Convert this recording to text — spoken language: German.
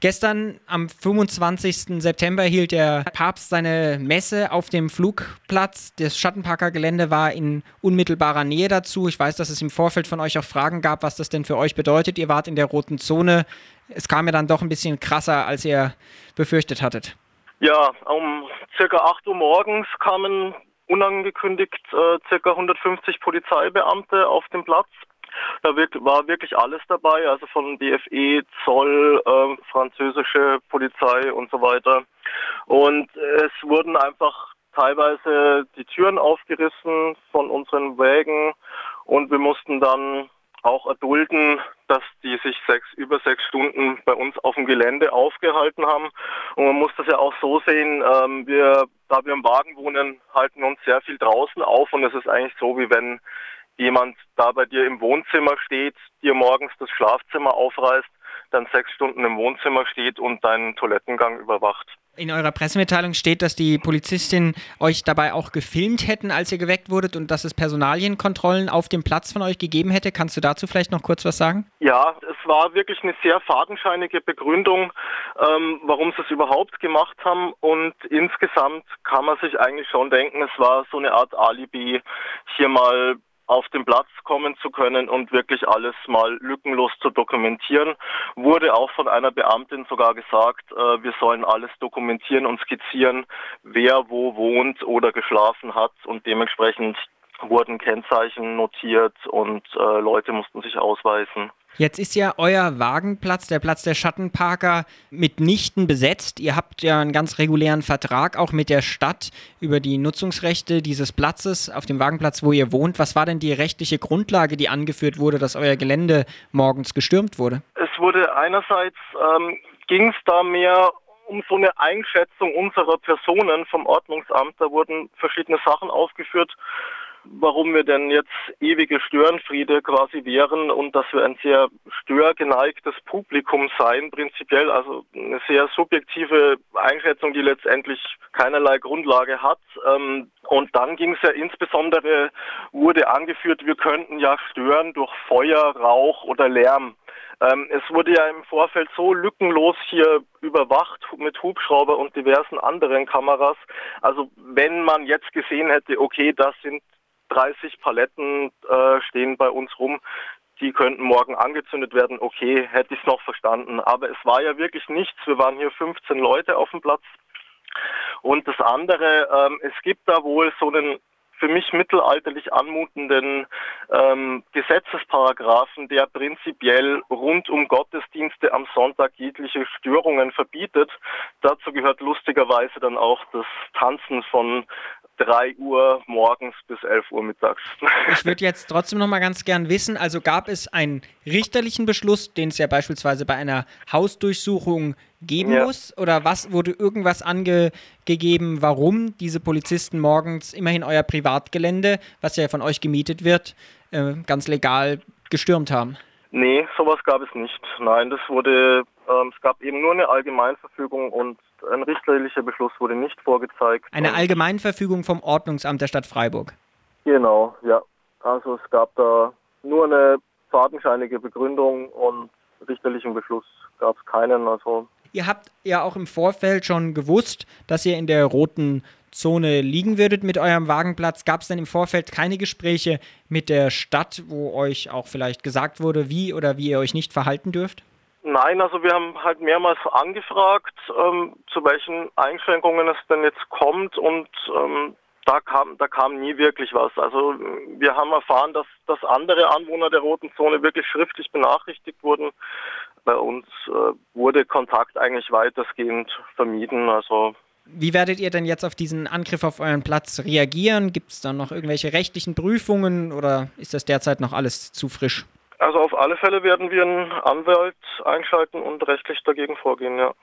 Gestern am 25. September hielt der Papst seine Messe auf dem Flugplatz. Das Schattenparker Gelände war in unmittelbarer Nähe dazu. Ich weiß, dass es im Vorfeld von euch auch Fragen gab, was das denn für euch bedeutet. Ihr wart in der roten Zone. Es kam mir dann doch ein bisschen krasser, als ihr befürchtet hattet. Ja, um circa 8 Uhr morgens kamen unangekündigt äh, circa 150 Polizeibeamte auf den Platz da war wirklich alles dabei, also von BFE, Zoll, äh, französische Polizei und so weiter. Und es wurden einfach teilweise die Türen aufgerissen von unseren Wägen und wir mussten dann auch erdulden, dass die sich sechs, über sechs Stunden bei uns auf dem Gelände aufgehalten haben. Und man muss das ja auch so sehen, ähm, wir, da wir im Wagen wohnen, halten uns sehr viel draußen auf und es ist eigentlich so, wie wenn jemand da bei dir im Wohnzimmer steht, dir morgens das Schlafzimmer aufreißt, dann sechs Stunden im Wohnzimmer steht und deinen Toilettengang überwacht. In eurer Pressemitteilung steht, dass die Polizistinnen euch dabei auch gefilmt hätten, als ihr geweckt wurdet und dass es Personalienkontrollen auf dem Platz von euch gegeben hätte. Kannst du dazu vielleicht noch kurz was sagen? Ja, es war wirklich eine sehr fadenscheinige Begründung, ähm, warum sie es überhaupt gemacht haben. Und insgesamt kann man sich eigentlich schon denken, es war so eine Art Alibi, hier mal auf den Platz kommen zu können und wirklich alles mal lückenlos zu dokumentieren. Wurde auch von einer Beamtin sogar gesagt, äh, wir sollen alles dokumentieren und skizzieren, wer wo wohnt oder geschlafen hat und dementsprechend wurden Kennzeichen notiert und äh, Leute mussten sich ausweisen. Jetzt ist ja euer Wagenplatz, der Platz der Schattenparker, mitnichten besetzt. Ihr habt ja einen ganz regulären Vertrag auch mit der Stadt über die Nutzungsrechte dieses Platzes auf dem Wagenplatz, wo ihr wohnt. Was war denn die rechtliche Grundlage, die angeführt wurde, dass euer Gelände morgens gestürmt wurde? Es wurde einerseits, ähm, ging es da mehr um so eine Einschätzung unserer Personen vom Ordnungsamt. Da wurden verschiedene Sachen aufgeführt warum wir denn jetzt ewige Störenfriede quasi wären und dass wir ein sehr störgeneigtes Publikum seien, prinzipiell. Also eine sehr subjektive Einschätzung, die letztendlich keinerlei Grundlage hat. Ähm, und dann ging es ja insbesondere, wurde angeführt, wir könnten ja stören durch Feuer, Rauch oder Lärm. Ähm, es wurde ja im Vorfeld so lückenlos hier überwacht mit Hubschrauber und diversen anderen Kameras. Also wenn man jetzt gesehen hätte, okay, das sind 30 Paletten äh, stehen bei uns rum, die könnten morgen angezündet werden. Okay, hätte ich es noch verstanden. Aber es war ja wirklich nichts. Wir waren hier 15 Leute auf dem Platz. Und das andere, ähm, es gibt da wohl so einen für mich mittelalterlich anmutenden ähm, Gesetzesparagraphen, der prinzipiell rund um Gottesdienste am Sonntag jegliche Störungen verbietet. Dazu gehört lustigerweise dann auch das Tanzen von 3 Uhr morgens bis 11 Uhr mittags. Ich würde jetzt trotzdem noch mal ganz gern wissen, also gab es einen richterlichen Beschluss, den es ja beispielsweise bei einer Hausdurchsuchung geben ja. muss? Oder was wurde irgendwas angegeben, warum diese Polizisten morgens immerhin euer Privatgelände, was ja von euch gemietet wird, äh, ganz legal gestürmt haben? Nee, sowas gab es nicht. Nein, das wurde, ähm, es gab eben nur eine Allgemeinverfügung und ein richterlicher Beschluss wurde nicht vorgezeigt. Eine Allgemeinverfügung vom Ordnungsamt der Stadt Freiburg. Genau, ja. Also es gab da nur eine fadenscheinige Begründung und richterlichen Beschluss gab es keinen. Also Ihr habt ja auch im Vorfeld schon gewusst, dass ihr in der roten Zone liegen würdet mit eurem Wagenplatz. Gab es denn im Vorfeld keine Gespräche mit der Stadt, wo euch auch vielleicht gesagt wurde, wie oder wie ihr euch nicht verhalten dürft? Nein, also wir haben halt mehrmals angefragt, ähm, zu welchen Einschränkungen es denn jetzt kommt und ähm, da kam, da kam nie wirklich was. Also wir haben erfahren, dass, dass andere Anwohner der Roten Zone wirklich schriftlich benachrichtigt wurden. Bei uns äh, wurde Kontakt eigentlich weitestgehend vermieden. Also wie werdet ihr denn jetzt auf diesen Angriff auf euren Platz reagieren? Gibt es da noch irgendwelche rechtlichen Prüfungen oder ist das derzeit noch alles zu frisch? Also auf alle Fälle werden wir einen Anwalt einschalten und rechtlich dagegen vorgehen, ja.